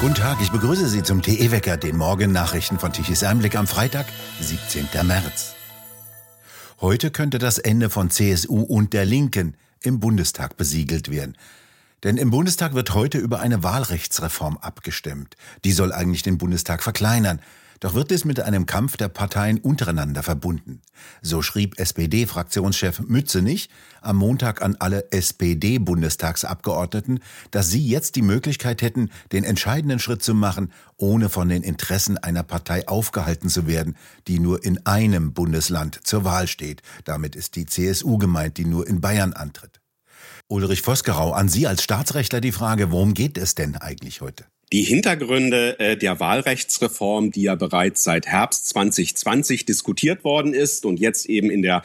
Guten Tag, ich begrüße Sie zum TE-Wecker, den Morgennachrichten von Tichys Einblick am Freitag, 17. März. Heute könnte das Ende von CSU und der Linken im Bundestag besiegelt werden. Denn im Bundestag wird heute über eine Wahlrechtsreform abgestimmt. Die soll eigentlich den Bundestag verkleinern. Doch wird es mit einem Kampf der Parteien untereinander verbunden. So schrieb SPD-Fraktionschef Mützenich am Montag an alle SPD-Bundestagsabgeordneten, dass sie jetzt die Möglichkeit hätten, den entscheidenden Schritt zu machen, ohne von den Interessen einer Partei aufgehalten zu werden, die nur in einem Bundesland zur Wahl steht. Damit ist die CSU gemeint, die nur in Bayern antritt. Ulrich Vosgerau, an Sie als Staatsrechtler die Frage, worum geht es denn eigentlich heute? Die Hintergründe äh, der Wahlrechtsreform, die ja bereits seit Herbst 2020 diskutiert worden ist und jetzt eben in der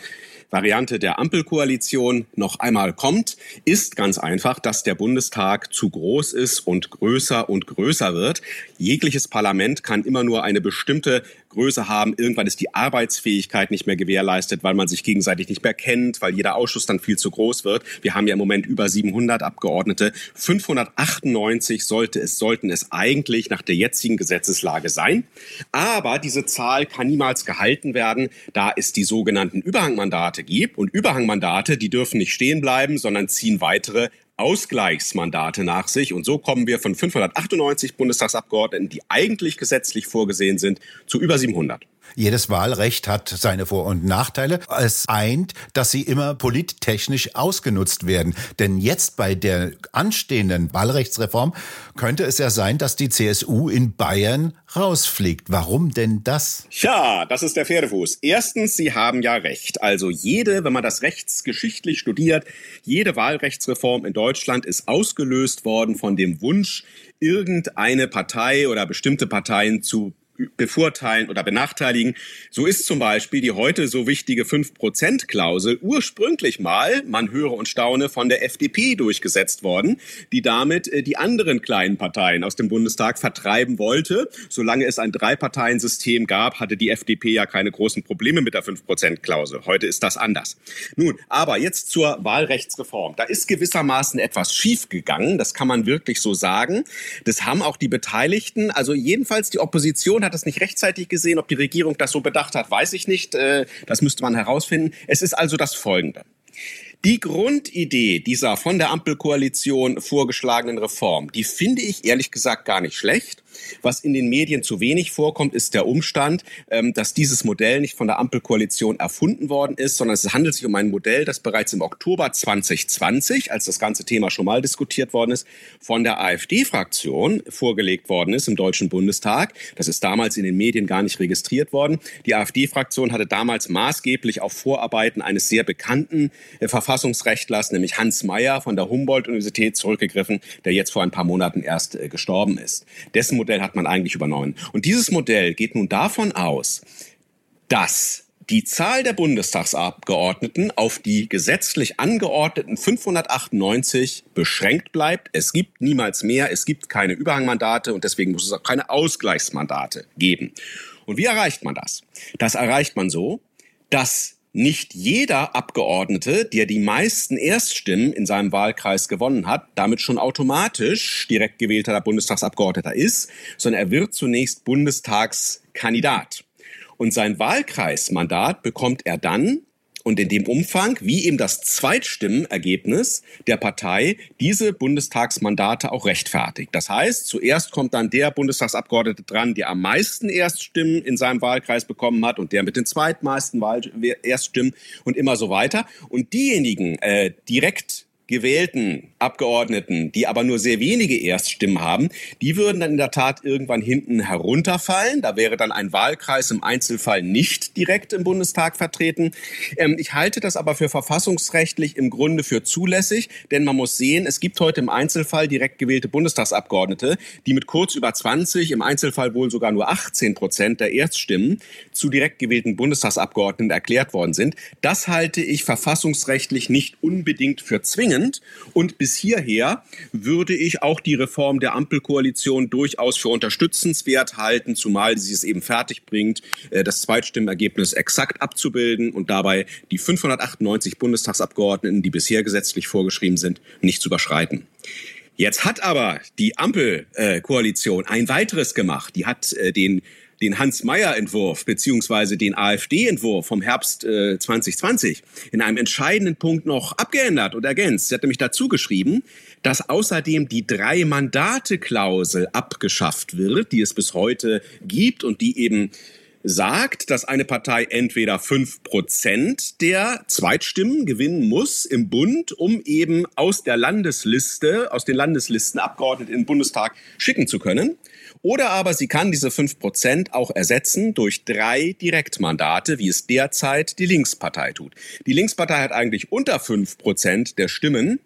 Variante der Ampelkoalition noch einmal kommt, ist ganz einfach, dass der Bundestag zu groß ist und größer und größer wird. Jegliches Parlament kann immer nur eine bestimmte Größe haben. Irgendwann ist die Arbeitsfähigkeit nicht mehr gewährleistet, weil man sich gegenseitig nicht mehr kennt, weil jeder Ausschuss dann viel zu groß wird. Wir haben ja im Moment über 700 Abgeordnete. 598 sollte es, sollten es eigentlich nach der jetzigen Gesetzeslage sein. Aber diese Zahl kann niemals gehalten werden, da es die sogenannten Überhangmandate gibt. Und Überhangmandate, die dürfen nicht stehen bleiben, sondern ziehen weitere Ausgleichsmandate nach sich. Und so kommen wir von 598 Bundestagsabgeordneten, die eigentlich gesetzlich vorgesehen sind, zu über 700. Jedes Wahlrecht hat seine Vor- und Nachteile. Es eint, dass sie immer polittechnisch ausgenutzt werden. Denn jetzt bei der anstehenden Wahlrechtsreform könnte es ja sein, dass die CSU in Bayern rausfliegt. Warum denn das? Ja, das ist der Pferdefuß. Erstens, Sie haben ja recht. Also jede, wenn man das rechtsgeschichtlich studiert, jede Wahlrechtsreform in Deutschland ist ausgelöst worden von dem Wunsch, irgendeine Partei oder bestimmte Parteien zu bevorteilen oder benachteiligen. So ist zum Beispiel die heute so wichtige 5%-Klausel ursprünglich mal, man höre und staune, von der FDP durchgesetzt worden, die damit äh, die anderen kleinen Parteien aus dem Bundestag vertreiben wollte. Solange es ein Drei-Parteien-System gab, hatte die FDP ja keine großen Probleme mit der 5%-Klausel. Heute ist das anders. Nun, aber jetzt zur Wahlrechtsreform. Da ist gewissermaßen etwas schiefgegangen, das kann man wirklich so sagen. Das haben auch die Beteiligten, also jedenfalls die Opposition hat das nicht rechtzeitig gesehen. Ob die Regierung das so bedacht hat, weiß ich nicht. Äh, das müsste man herausfinden. Es ist also das Folgende. Die Grundidee dieser von der Ampelkoalition vorgeschlagenen Reform, die finde ich ehrlich gesagt gar nicht schlecht. Was in den Medien zu wenig vorkommt, ist der Umstand, ähm, dass dieses Modell nicht von der Ampelkoalition erfunden worden ist, sondern es handelt sich um ein Modell, das bereits im Oktober 2020, als das ganze Thema schon mal diskutiert worden ist, von der AfD-Fraktion vorgelegt worden ist im Deutschen Bundestag. Das ist damals in den Medien gar nicht registriert worden. Die AfD-Fraktion hatte damals maßgeblich auf Vorarbeiten eines sehr bekannten äh, Verfassungsrechtlers, nämlich Hans Mayer von der Humboldt-Universität zurückgegriffen, der jetzt vor ein paar Monaten erst äh, gestorben ist. Dessen Modell hat man eigentlich übernommen. Und dieses Modell geht nun davon aus, dass die Zahl der Bundestagsabgeordneten auf die gesetzlich angeordneten 598 beschränkt bleibt. Es gibt niemals mehr, es gibt keine Überhangmandate und deswegen muss es auch keine Ausgleichsmandate geben. Und wie erreicht man das? Das erreicht man so, dass nicht jeder Abgeordnete, der die meisten Erststimmen in seinem Wahlkreis gewonnen hat, damit schon automatisch direkt gewählter Bundestagsabgeordneter ist, sondern er wird zunächst Bundestagskandidat. Und sein Wahlkreismandat bekommt er dann, und in dem Umfang, wie eben das Zweitstimmenergebnis der Partei diese Bundestagsmandate auch rechtfertigt. Das heißt, zuerst kommt dann der Bundestagsabgeordnete dran, der am meisten Erststimmen in seinem Wahlkreis bekommen hat und der mit den zweitmeisten Wahl Erststimmen und immer so weiter. Und diejenigen äh, direkt gewählten Abgeordneten, die aber nur sehr wenige Erststimmen haben, die würden dann in der Tat irgendwann hinten herunterfallen. Da wäre dann ein Wahlkreis im Einzelfall nicht direkt im Bundestag vertreten. Ähm, ich halte das aber für verfassungsrechtlich im Grunde für zulässig, denn man muss sehen, es gibt heute im Einzelfall direkt gewählte Bundestagsabgeordnete, die mit kurz über 20, im Einzelfall wohl sogar nur 18 Prozent der Erststimmen zu direkt gewählten Bundestagsabgeordneten erklärt worden sind. Das halte ich verfassungsrechtlich nicht unbedingt für zwingend zwingend. Und bis hierher würde ich auch die Reform der Ampelkoalition durchaus für unterstützenswert halten, zumal sie es eben fertig bringt, äh, das Zweitstimmenergebnis exakt abzubilden und dabei die 598 Bundestagsabgeordneten, die bisher gesetzlich vorgeschrieben sind, nicht zu überschreiten. Jetzt hat aber die Ampelkoalition ein weiteres gemacht. Die hat äh, den den Hans-Meyer-Entwurf beziehungsweise den AfD-Entwurf vom Herbst äh, 2020 in einem entscheidenden Punkt noch abgeändert und ergänzt. Sie hat nämlich dazu geschrieben, dass außerdem die Drei-Mandate-Klausel abgeschafft wird, die es bis heute gibt und die eben sagt, dass eine Partei entweder fünf Prozent der Zweitstimmen gewinnen muss im Bund, um eben aus der Landesliste, aus den Landeslisten Abgeordnete in den Bundestag schicken zu können. Oder aber sie kann diese fünf Prozent auch ersetzen durch drei Direktmandate, wie es derzeit die Linkspartei tut. Die Linkspartei hat eigentlich unter fünf Prozent der Stimmen.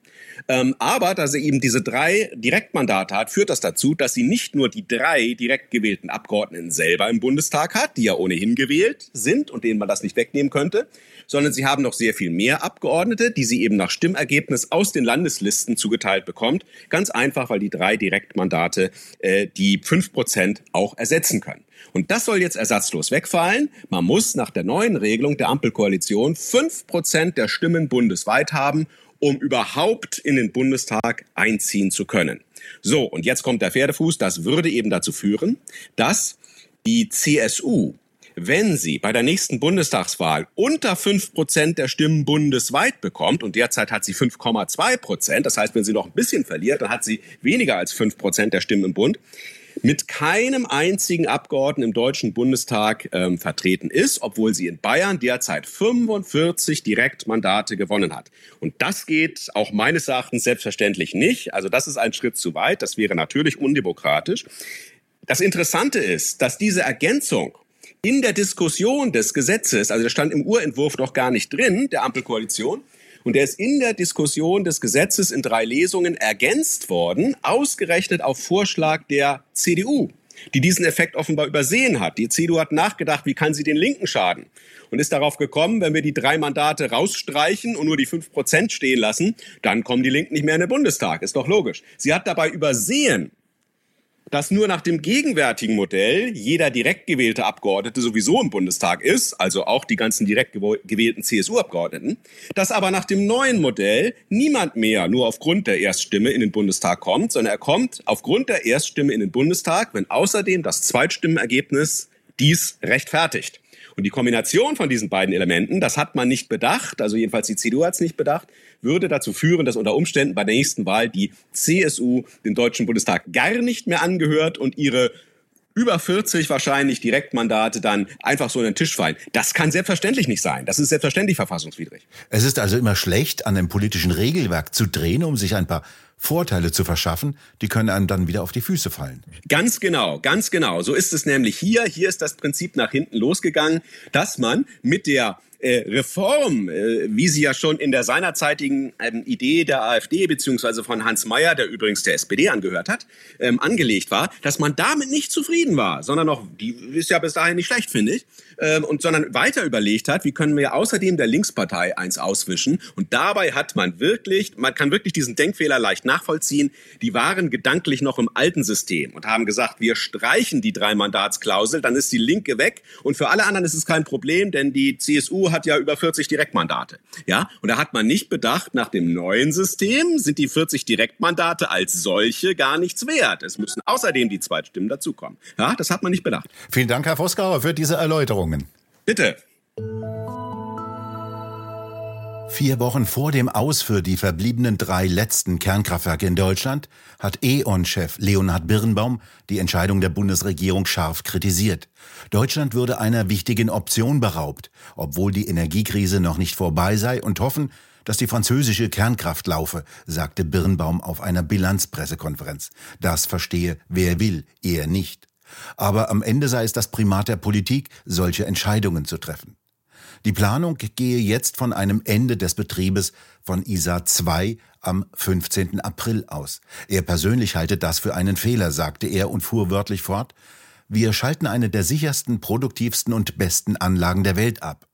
Ähm, aber da sie eben diese drei Direktmandate hat, führt das dazu, dass sie nicht nur die drei direkt gewählten Abgeordneten selber im Bundestag hat, die ja ohnehin gewählt sind und denen man das nicht wegnehmen könnte, sondern sie haben noch sehr viel mehr Abgeordnete, die sie eben nach Stimmergebnis aus den Landeslisten zugeteilt bekommt. Ganz einfach, weil die drei Direktmandate äh, die fünf Prozent auch ersetzen können. Und das soll jetzt ersatzlos wegfallen. Man muss nach der neuen Regelung der Ampelkoalition fünf Prozent der Stimmen bundesweit haben, um überhaupt in den Bundestag einziehen zu können. So, und jetzt kommt der Pferdefuß. Das würde eben dazu führen, dass die CSU wenn sie bei der nächsten Bundestagswahl unter fünf Prozent der Stimmen bundesweit bekommt, und derzeit hat sie 5,2 Prozent, das heißt, wenn sie noch ein bisschen verliert, dann hat sie weniger als fünf Prozent der Stimmen im Bund, mit keinem einzigen Abgeordneten im Deutschen Bundestag ähm, vertreten ist, obwohl sie in Bayern derzeit 45 Direktmandate gewonnen hat. Und das geht auch meines Erachtens selbstverständlich nicht. Also das ist ein Schritt zu weit. Das wäre natürlich undemokratisch. Das Interessante ist, dass diese Ergänzung in der Diskussion des Gesetzes, also der stand im Urentwurf noch gar nicht drin, der Ampelkoalition, und der ist in der Diskussion des Gesetzes in drei Lesungen ergänzt worden, ausgerechnet auf Vorschlag der CDU, die diesen Effekt offenbar übersehen hat. Die CDU hat nachgedacht, wie kann sie den Linken schaden? Und ist darauf gekommen, wenn wir die drei Mandate rausstreichen und nur die fünf Prozent stehen lassen, dann kommen die Linken nicht mehr in den Bundestag. Ist doch logisch. Sie hat dabei übersehen, dass nur nach dem gegenwärtigen Modell jeder direkt gewählte Abgeordnete sowieso im Bundestag ist, also auch die ganzen direkt gewählten CSU-Abgeordneten, dass aber nach dem neuen Modell niemand mehr nur aufgrund der Erststimme in den Bundestag kommt, sondern er kommt aufgrund der Erststimme in den Bundestag, wenn außerdem das Zweitstimmenergebnis dies rechtfertigt. Und die Kombination von diesen beiden Elementen, das hat man nicht bedacht, also jedenfalls die CDU hat es nicht bedacht, würde dazu führen, dass unter Umständen bei der nächsten Wahl die CSU dem Deutschen Bundestag gar nicht mehr angehört und ihre über 40 wahrscheinlich Direktmandate dann einfach so in den Tisch fallen. Das kann selbstverständlich nicht sein. Das ist selbstverständlich verfassungswidrig. Es ist also immer schlecht, an dem politischen Regelwerk zu drehen, um sich ein paar Vorteile zu verschaffen, die können einem dann wieder auf die Füße fallen. Ganz genau, ganz genau. So ist es nämlich hier. Hier ist das Prinzip nach hinten losgegangen, dass man mit der äh, Reform, äh, wie sie ja schon in der seinerzeitigen ähm, Idee der AfD beziehungsweise von Hans Mayer, der übrigens der SPD angehört hat, ähm, angelegt war, dass man damit nicht zufrieden war, sondern noch, die ist ja bis dahin nicht schlecht, finde ich, ähm, und sondern weiter überlegt hat, wie können wir außerdem der Linkspartei eins auswischen. Und dabei hat man wirklich, man kann wirklich diesen Denkfehler leicht nachvollziehen. Die waren gedanklich noch im alten System und haben gesagt, wir streichen die Drei-Mandatsklausel, dann ist die Linke weg. Und für alle anderen ist es kein Problem, denn die CSU hat ja über 40 Direktmandate. Ja, und da hat man nicht bedacht, nach dem neuen System sind die 40 Direktmandate als solche gar nichts wert. Es müssen außerdem die Zweitstimmen dazukommen. Ja, das hat man nicht bedacht. Vielen Dank, Herr Vosgauer, für diese Erläuterungen. Bitte. Vier Wochen vor dem Aus für die verbliebenen drei letzten Kernkraftwerke in Deutschland hat E.ON-Chef Leonhard Birnbaum die Entscheidung der Bundesregierung scharf kritisiert. Deutschland würde einer wichtigen Option beraubt, obwohl die Energiekrise noch nicht vorbei sei und hoffen, dass die französische Kernkraft laufe, sagte Birnbaum auf einer Bilanzpressekonferenz. Das verstehe wer will, er nicht. Aber am Ende sei es das Primat der Politik, solche Entscheidungen zu treffen. Die Planung gehe jetzt von einem Ende des Betriebes von ISA 2 am 15. April aus. Er persönlich halte das für einen Fehler, sagte er und fuhr wörtlich fort. Wir schalten eine der sichersten, produktivsten und besten Anlagen der Welt ab.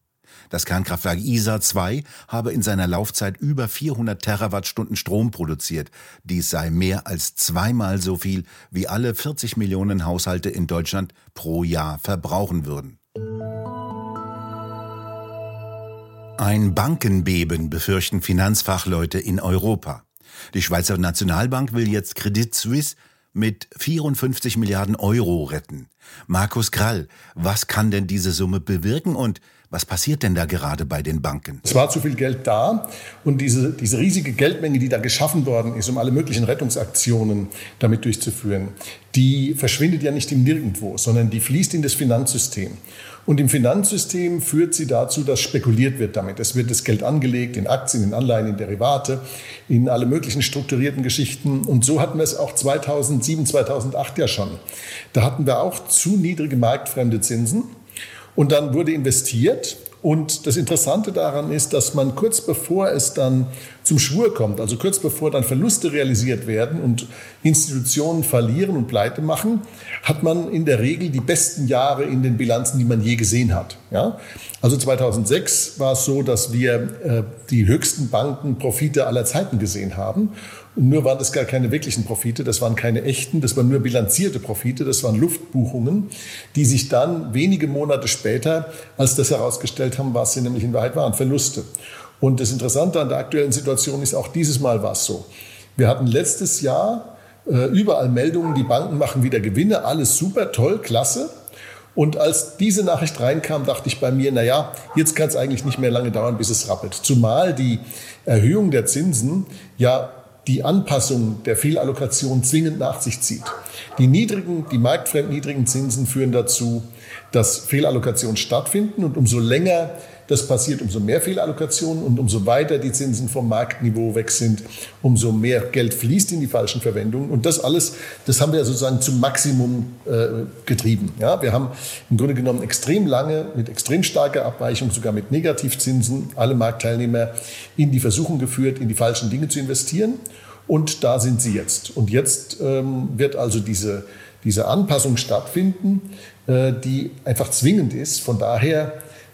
Das Kernkraftwerk ISA 2 habe in seiner Laufzeit über 400 Terawattstunden Strom produziert. Dies sei mehr als zweimal so viel, wie alle 40 Millionen Haushalte in Deutschland pro Jahr verbrauchen würden. Ein Bankenbeben befürchten Finanzfachleute in Europa. Die Schweizer Nationalbank will jetzt Credit Suisse mit 54 Milliarden Euro retten. Markus Krall, was kann denn diese Summe bewirken und was passiert denn da gerade bei den Banken? Es war zu viel Geld da und diese, diese riesige Geldmenge, die da geschaffen worden ist, um alle möglichen Rettungsaktionen damit durchzuführen, die verschwindet ja nicht im Nirgendwo, sondern die fließt in das Finanzsystem. Und im Finanzsystem führt sie dazu, dass spekuliert wird damit. Es wird das Geld angelegt in Aktien, in Anleihen, in Derivate, in alle möglichen strukturierten Geschichten. Und so hatten wir es auch 2007, 2008 ja schon. Da hatten wir auch zu niedrige marktfremde Zinsen. Und dann wurde investiert. Und das Interessante daran ist, dass man kurz bevor es dann zum Schwur kommt, also kurz bevor dann Verluste realisiert werden und Institutionen verlieren und pleite machen, hat man in der Regel die besten Jahre in den Bilanzen, die man je gesehen hat. Ja? Also 2006 war es so, dass wir äh, die höchsten Bankenprofite aller Zeiten gesehen haben. Nur waren das gar keine wirklichen Profite, das waren keine echten, das waren nur bilanzierte Profite, das waren Luftbuchungen, die sich dann wenige Monate später, als das herausgestellt haben, was sie nämlich in Wahrheit waren, Verluste. Und das Interessante an der aktuellen Situation ist, auch dieses Mal war es so. Wir hatten letztes Jahr äh, überall Meldungen, die Banken machen wieder Gewinne, alles super, toll, klasse. Und als diese Nachricht reinkam, dachte ich bei mir, na ja, jetzt kann es eigentlich nicht mehr lange dauern, bis es rappelt. Zumal die Erhöhung der Zinsen ja die Anpassung der Fehlallokation zwingend nach sich zieht. Die niedrigen, die marktfremd niedrigen Zinsen führen dazu, dass Fehlallokationen stattfinden und umso länger das passiert, umso mehr Fehlallokationen und umso weiter die Zinsen vom Marktniveau weg sind, umso mehr Geld fließt in die falschen Verwendungen. Und das alles, das haben wir sozusagen zum Maximum äh, getrieben. Ja, wir haben im Grunde genommen extrem lange mit extrem starker Abweichung, sogar mit Negativzinsen, alle Marktteilnehmer in die Versuchung geführt, in die falschen Dinge zu investieren. Und da sind sie jetzt. Und jetzt ähm, wird also diese, diese Anpassung stattfinden, äh, die einfach zwingend ist. Von daher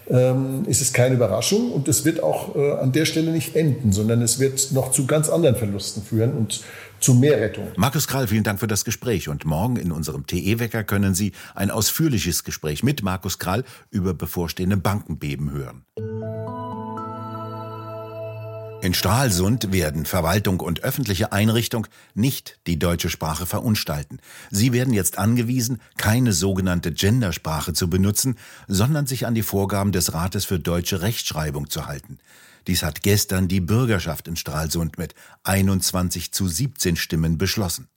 ähm, ist es keine Überraschung und es wird auch äh, an der Stelle nicht enden, sondern es wird noch zu ganz anderen Verlusten führen und zu mehr Rettung. Markus Krall, vielen Dank für das Gespräch. Und morgen in unserem TE-Wecker können Sie ein ausführliches Gespräch mit Markus Krall über bevorstehende Bankenbeben hören. In Stralsund werden Verwaltung und öffentliche Einrichtung nicht die deutsche Sprache verunstalten. Sie werden jetzt angewiesen, keine sogenannte Gendersprache zu benutzen, sondern sich an die Vorgaben des Rates für deutsche Rechtschreibung zu halten. Dies hat gestern die Bürgerschaft in Stralsund mit 21 zu 17 Stimmen beschlossen.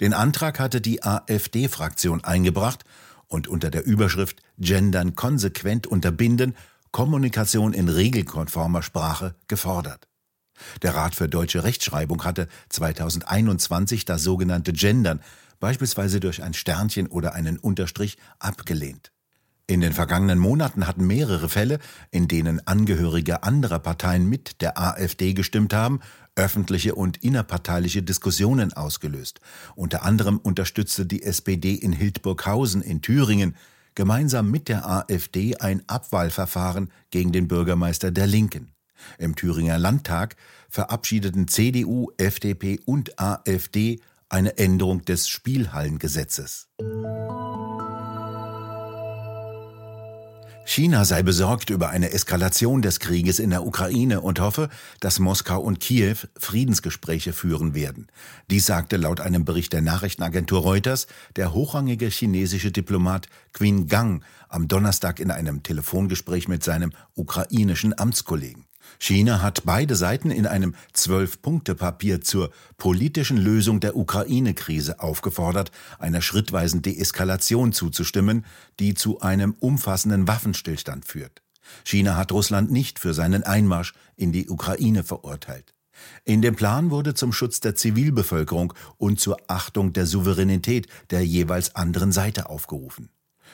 Den Antrag hatte die AfD-Fraktion eingebracht und unter der Überschrift Gendern konsequent unterbinden Kommunikation in regelkonformer Sprache gefordert. Der Rat für deutsche Rechtschreibung hatte 2021 das sogenannte Gendern, beispielsweise durch ein Sternchen oder einen Unterstrich, abgelehnt. In den vergangenen Monaten hatten mehrere Fälle, in denen Angehörige anderer Parteien mit der AfD gestimmt haben, öffentliche und innerparteiliche Diskussionen ausgelöst. Unter anderem unterstützte die SPD in Hildburghausen in Thüringen gemeinsam mit der AfD ein Abwahlverfahren gegen den Bürgermeister der Linken. Im Thüringer Landtag verabschiedeten CDU, FDP und AfD eine Änderung des Spielhallengesetzes. China sei besorgt über eine Eskalation des Krieges in der Ukraine und hoffe, dass Moskau und Kiew Friedensgespräche führen werden. Dies sagte laut einem Bericht der Nachrichtenagentur Reuters der hochrangige chinesische Diplomat Qin Gang am Donnerstag in einem Telefongespräch mit seinem ukrainischen Amtskollegen. China hat beide Seiten in einem Zwölf-Punkte-Papier zur politischen Lösung der Ukraine-Krise aufgefordert, einer schrittweisen Deeskalation zuzustimmen, die zu einem umfassenden Waffenstillstand führt. China hat Russland nicht für seinen Einmarsch in die Ukraine verurteilt. In dem Plan wurde zum Schutz der Zivilbevölkerung und zur Achtung der Souveränität der jeweils anderen Seite aufgerufen.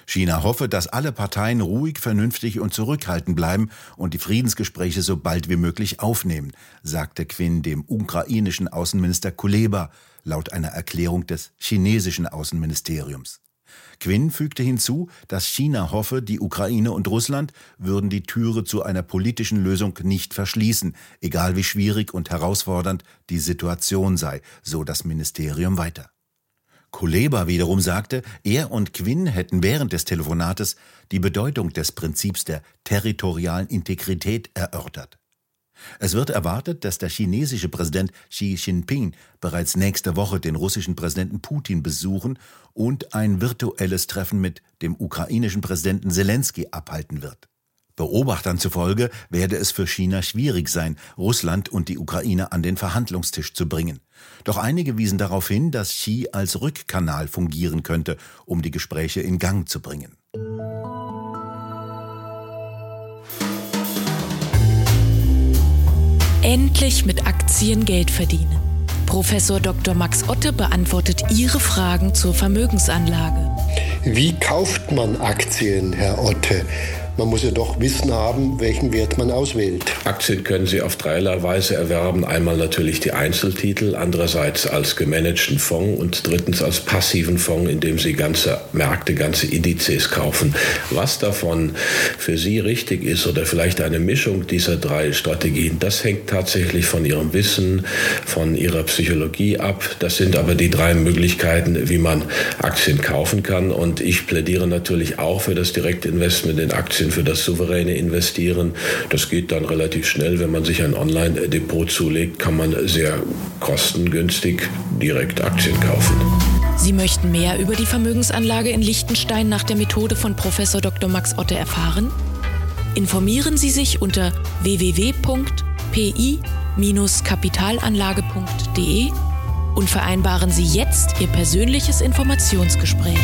China hoffe, dass alle Parteien ruhig, vernünftig und zurückhaltend bleiben und die Friedensgespräche so bald wie möglich aufnehmen, sagte Quinn dem ukrainischen Außenminister Kuleba laut einer Erklärung des chinesischen Außenministeriums. Quinn fügte hinzu, dass China hoffe, die Ukraine und Russland würden die Türe zu einer politischen Lösung nicht verschließen, egal wie schwierig und herausfordernd die Situation sei, so das Ministerium weiter. Kuleba wiederum sagte, er und Quinn hätten während des Telefonates die Bedeutung des Prinzips der territorialen Integrität erörtert. Es wird erwartet, dass der chinesische Präsident Xi Jinping bereits nächste Woche den russischen Präsidenten Putin besuchen und ein virtuelles Treffen mit dem ukrainischen Präsidenten Zelensky abhalten wird. Beobachtern zufolge werde es für China schwierig sein, Russland und die Ukraine an den Verhandlungstisch zu bringen. Doch einige wiesen darauf hin, dass Xi als Rückkanal fungieren könnte, um die Gespräche in Gang zu bringen. Endlich mit Aktien Geld verdienen. Professor Dr. Max Otte beantwortet Ihre Fragen zur Vermögensanlage. Wie kauft man Aktien, Herr Otte? Man muss ja doch Wissen haben, welchen Wert man auswählt. Aktien können Sie auf dreierlei Weise erwerben. Einmal natürlich die Einzeltitel, andererseits als gemanagten Fonds und drittens als passiven Fonds, indem Sie ganze Märkte, ganze Indizes kaufen. Was davon für Sie richtig ist oder vielleicht eine Mischung dieser drei Strategien, das hängt tatsächlich von Ihrem Wissen, von Ihrer Psychologie ab. Das sind aber die drei Möglichkeiten, wie man Aktien kaufen kann. Und ich plädiere natürlich auch für das Direktinvestment in Aktien bisschen für das souveräne Investieren. Das geht dann relativ schnell. Wenn man sich ein Online-Depot zulegt, kann man sehr kostengünstig direkt Aktien kaufen. Sie möchten mehr über die Vermögensanlage in Liechtenstein nach der Methode von Prof. Dr. Max Otte erfahren? Informieren Sie sich unter www.pi-kapitalanlage.de und vereinbaren Sie jetzt Ihr persönliches Informationsgespräch.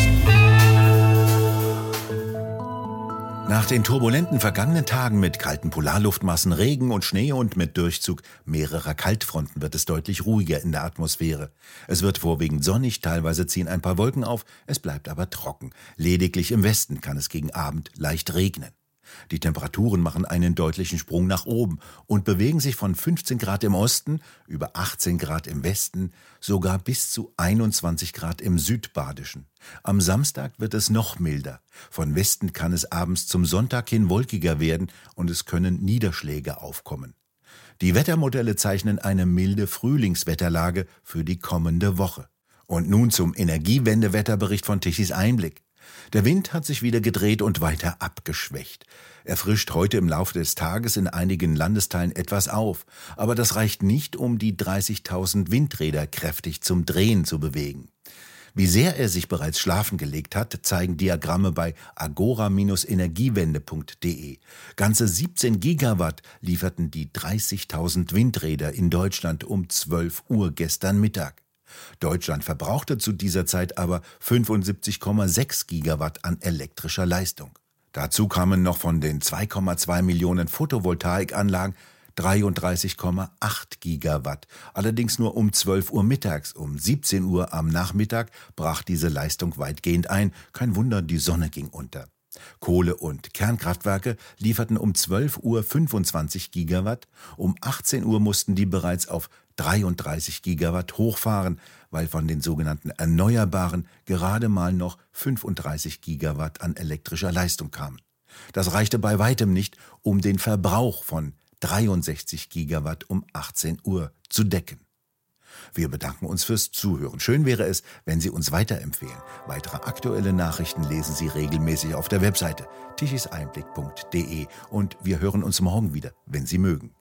Nach den turbulenten vergangenen Tagen mit kalten Polarluftmassen, Regen und Schnee und mit Durchzug mehrerer Kaltfronten wird es deutlich ruhiger in der Atmosphäre. Es wird vorwiegend sonnig, teilweise ziehen ein paar Wolken auf, es bleibt aber trocken. Lediglich im Westen kann es gegen Abend leicht regnen. Die Temperaturen machen einen deutlichen Sprung nach oben und bewegen sich von 15 Grad im Osten über 18 Grad im Westen, sogar bis zu 21 Grad im Südbadischen. Am Samstag wird es noch milder. Von Westen kann es abends zum Sonntag hin wolkiger werden und es können Niederschläge aufkommen. Die Wettermodelle zeichnen eine milde Frühlingswetterlage für die kommende Woche. Und nun zum Energiewendewetterbericht von Tichys Einblick. Der Wind hat sich wieder gedreht und weiter abgeschwächt. Er frischt heute im Laufe des Tages in einigen Landesteilen etwas auf, aber das reicht nicht, um die 30.000 Windräder kräftig zum Drehen zu bewegen. Wie sehr er sich bereits schlafen gelegt hat, zeigen Diagramme bei agora-energiewende.de. Ganze 17 Gigawatt lieferten die 30.000 Windräder in Deutschland um 12 Uhr gestern Mittag. Deutschland verbrauchte zu dieser Zeit aber 75,6 Gigawatt an elektrischer Leistung. Dazu kamen noch von den 2,2 Millionen Photovoltaikanlagen 33,8 Gigawatt. Allerdings nur um 12 Uhr mittags. Um 17 Uhr am Nachmittag brach diese Leistung weitgehend ein. Kein Wunder, die Sonne ging unter. Kohle- und Kernkraftwerke lieferten um 12 Uhr 25 Gigawatt. Um 18 Uhr mussten die bereits auf 33 Gigawatt hochfahren, weil von den sogenannten Erneuerbaren gerade mal noch 35 Gigawatt an elektrischer Leistung kamen. Das reichte bei weitem nicht, um den Verbrauch von 63 Gigawatt um 18 Uhr zu decken. Wir bedanken uns fürs Zuhören. Schön wäre es, wenn Sie uns weiterempfehlen. Weitere aktuelle Nachrichten lesen Sie regelmäßig auf der Webseite tichiseinblick.de und wir hören uns morgen wieder, wenn Sie mögen.